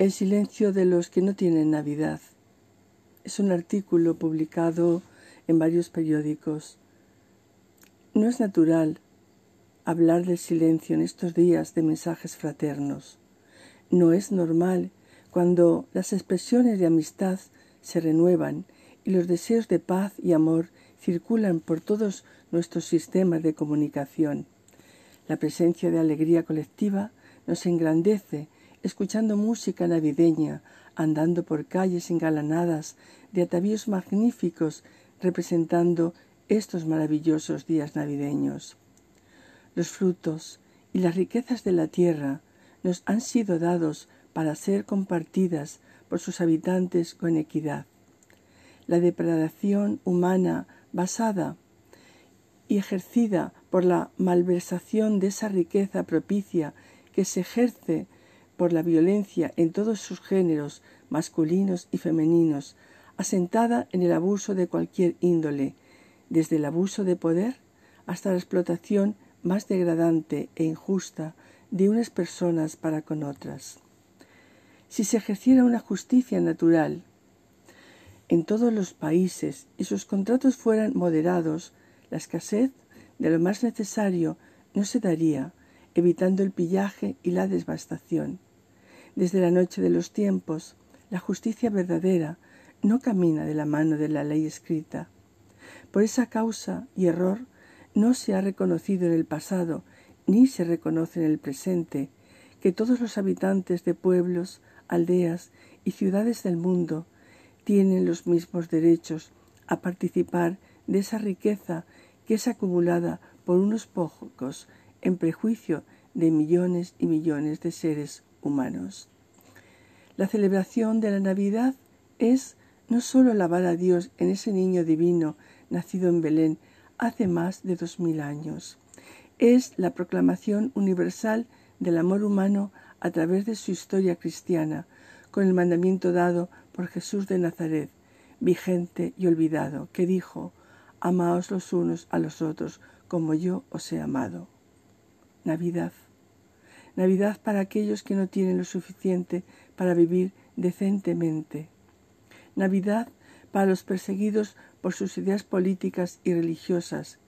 El silencio de los que no tienen Navidad. Es un artículo publicado en varios periódicos. No es natural hablar del silencio en estos días de mensajes fraternos. No es normal cuando las expresiones de amistad se renuevan y los deseos de paz y amor circulan por todos nuestros sistemas de comunicación. La presencia de alegría colectiva nos engrandece escuchando música navideña, andando por calles engalanadas de atavíos magníficos representando estos maravillosos días navideños. Los frutos y las riquezas de la tierra nos han sido dados para ser compartidas por sus habitantes con equidad. La depredación humana basada y ejercida por la malversación de esa riqueza propicia que se ejerce por la violencia en todos sus géneros, masculinos y femeninos, asentada en el abuso de cualquier índole, desde el abuso de poder hasta la explotación más degradante e injusta de unas personas para con otras. Si se ejerciera una justicia natural en todos los países y sus contratos fueran moderados, la escasez de lo más necesario no se daría, evitando el pillaje y la devastación. Desde la noche de los tiempos, la justicia verdadera no camina de la mano de la ley escrita. Por esa causa y error no se ha reconocido en el pasado ni se reconoce en el presente que todos los habitantes de pueblos, aldeas y ciudades del mundo tienen los mismos derechos a participar de esa riqueza que es acumulada por unos pocos en prejuicio de millones y millones de seres humanos. La celebración de la Navidad es no sólo alabar a Dios en ese niño divino nacido en Belén hace más de dos mil años, es la proclamación universal del amor humano a través de su historia cristiana, con el mandamiento dado por Jesús de Nazaret, vigente y olvidado, que dijo, Amaos los unos a los otros como yo os he amado. Navidad. Navidad para aquellos que no tienen lo suficiente para vivir decentemente. Navidad para los perseguidos por sus ideas políticas y religiosas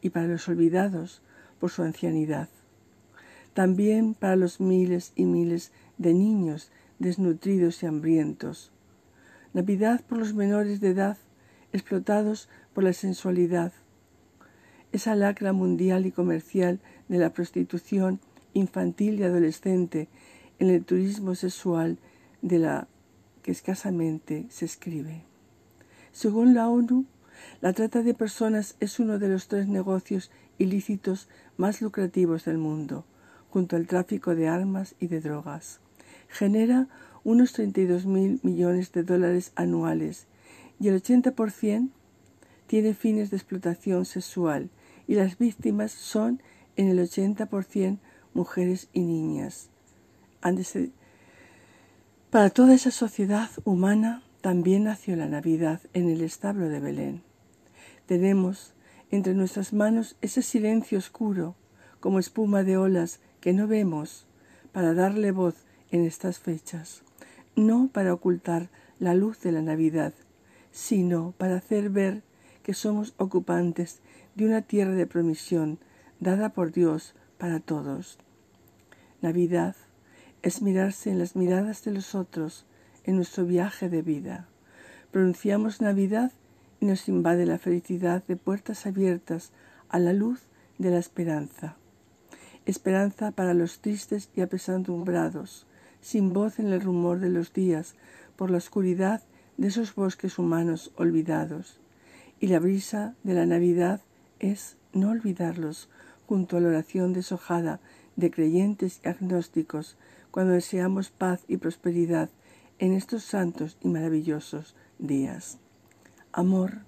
y para los olvidados por su ancianidad. También para los miles y miles de niños desnutridos y hambrientos. Navidad por los menores de edad explotados por la sensualidad. Esa lacra mundial y comercial de la prostitución infantil y adolescente, en el turismo sexual de la que escasamente se escribe. Según la ONU, la trata de personas es uno de los tres negocios ilícitos más lucrativos del mundo, junto al tráfico de armas y de drogas. Genera unos 32 mil millones de dólares anuales y el 80% tiene fines de explotación sexual y las víctimas son en el 80% mujeres y niñas. Para toda esa sociedad humana también nació la Navidad en el establo de Belén. Tenemos entre nuestras manos ese silencio oscuro, como espuma de olas que no vemos, para darle voz en estas fechas, no para ocultar la luz de la Navidad, sino para hacer ver que somos ocupantes de una tierra de promisión dada por Dios para todos. Navidad es mirarse en las miradas de los otros en nuestro viaje de vida. Pronunciamos Navidad y nos invade la felicidad de puertas abiertas a la luz de la esperanza. Esperanza para los tristes y apesadumbrados, sin voz en el rumor de los días, por la oscuridad de esos bosques humanos olvidados. Y la brisa de la Navidad es no olvidarlos, junto a la oración deshojada de creyentes y agnósticos, cuando deseamos paz y prosperidad en estos santos y maravillosos días. Amor,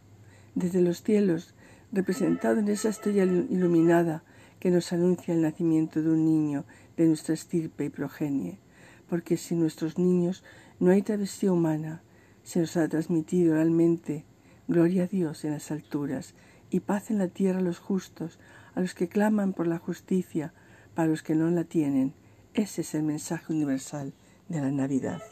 desde los cielos, representado en esa estrella iluminada que nos anuncia el nacimiento de un niño de nuestra estirpe y progenie, porque si nuestros niños no hay travesía humana, se nos ha transmitido oralmente gloria a Dios en las alturas y paz en la tierra a los justos, a los que claman por la justicia, para los que no la tienen. Ese es el mensaje universal de la Navidad.